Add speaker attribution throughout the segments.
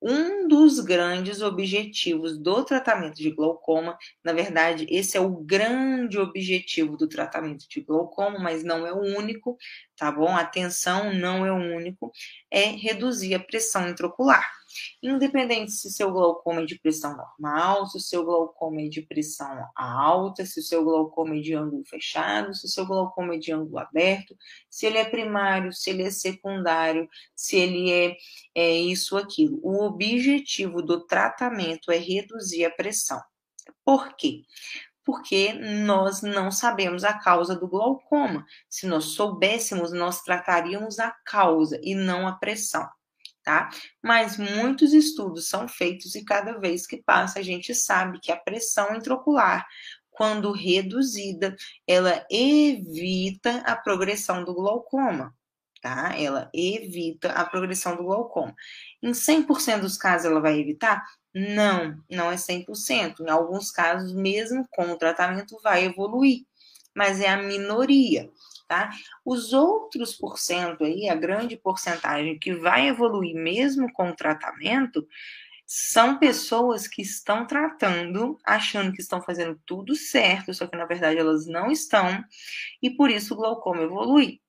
Speaker 1: um dos grandes objetivos do tratamento de glaucoma. Na verdade, esse é o grande objetivo do tratamento de glaucoma, mas não é o único, tá bom? Atenção, não é o único, é reduzir a pressão intraocular. Independente se seu glaucoma é de pressão normal, se o seu glaucoma é de pressão alta, se o seu glaucoma é de ângulo fechado, se o seu glaucoma é de ângulo aberto, se ele é primário, se ele é secundário, se ele é, é isso aquilo. O objetivo do tratamento é reduzir a pressão. Por quê? porque nós não sabemos a causa do glaucoma. Se nós soubéssemos, nós trataríamos a causa e não a pressão tá? Mas muitos estudos são feitos e cada vez que passa a gente sabe que a pressão intraocular, quando reduzida, ela evita a progressão do glaucoma, tá? Ela evita a progressão do glaucoma. Em 100% dos casos ela vai evitar? Não, não é 100%. Em alguns casos, mesmo com o tratamento, vai evoluir, mas é a minoria tá? Os outros por cento aí, a grande porcentagem que vai evoluir mesmo com o tratamento, são pessoas que estão tratando, achando que estão fazendo tudo certo, só que na verdade elas não estão, e por isso o glaucoma evolui.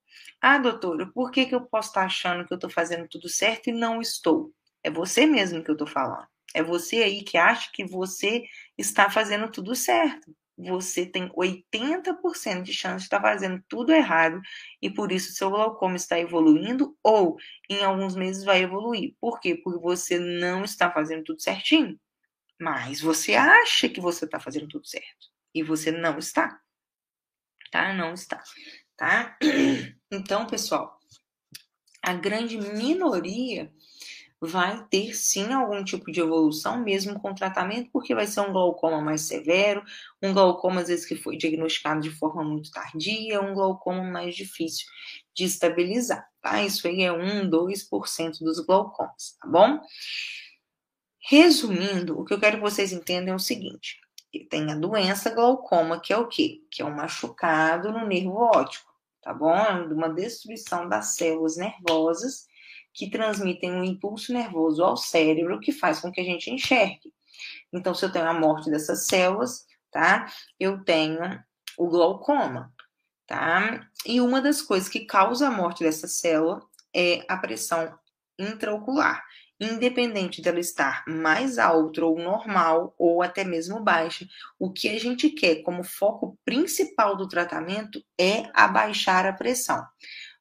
Speaker 1: Ah, doutora, por que, que eu posso estar achando que eu estou fazendo tudo certo e não estou? É você mesmo que eu estou falando. É você aí que acha que você está fazendo tudo certo você tem 80% de chance de estar fazendo tudo errado e por isso seu glaucoma está evoluindo ou em alguns meses vai evoluir. Por quê? Porque você não está fazendo tudo certinho. Mas você acha que você está fazendo tudo certo e você não está. Tá? Não está. Tá? Então, pessoal, a grande minoria vai ter sim algum tipo de evolução, mesmo com tratamento, porque vai ser um glaucoma mais severo, um glaucoma às vezes que foi diagnosticado de forma muito tardia, um glaucoma mais difícil de estabilizar, tá? Isso aí é 1, 2% dos glaucomas, tá bom? Resumindo, o que eu quero que vocês entendam é o seguinte: tem a doença glaucoma, que é o quê? Que é um machucado no nervo óptico, tá bom? É uma destruição das células nervosas que transmitem um impulso nervoso ao cérebro que faz com que a gente enxergue. Então, se eu tenho a morte dessas células, tá? Eu tenho o glaucoma, tá? E uma das coisas que causa a morte dessa célula é a pressão intraocular. Independente dela estar mais alta ou normal, ou até mesmo baixa, o que a gente quer como foco principal do tratamento é abaixar a pressão.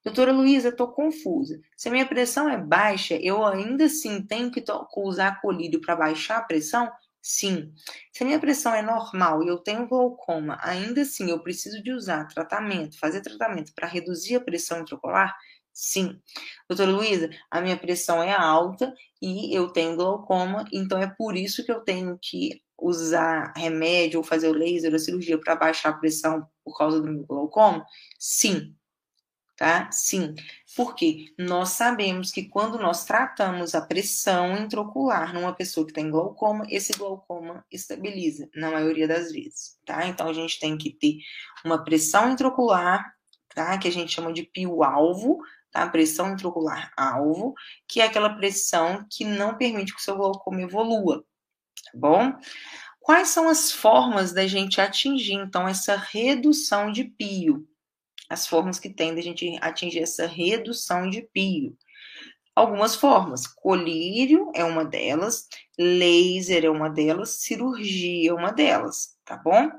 Speaker 1: Doutora Luísa, estou confusa. Se a minha pressão é baixa, eu ainda assim tenho que usar colírio para baixar a pressão? Sim. Se a minha pressão é normal e eu tenho glaucoma, ainda assim eu preciso de usar tratamento, fazer tratamento para reduzir a pressão intraocular? Sim. Doutora Luísa, a minha pressão é alta e eu tenho glaucoma, então é por isso que eu tenho que usar remédio ou fazer o laser ou cirurgia para baixar a pressão por causa do meu glaucoma? Sim tá? Sim, porque nós sabemos que quando nós tratamos a pressão intraocular numa pessoa que tem glaucoma, esse glaucoma estabiliza, na maioria das vezes, tá? Então a gente tem que ter uma pressão intraocular, tá? Que a gente chama de pio-alvo, tá? Pressão intraocular alvo, que é aquela pressão que não permite que o seu glaucoma evolua, tá bom? Quais são as formas da gente atingir, então, essa redução de pio? As formas que tem da gente atingir essa redução de pio. Algumas formas, colírio é uma delas, laser é uma delas, cirurgia é uma delas, tá bom?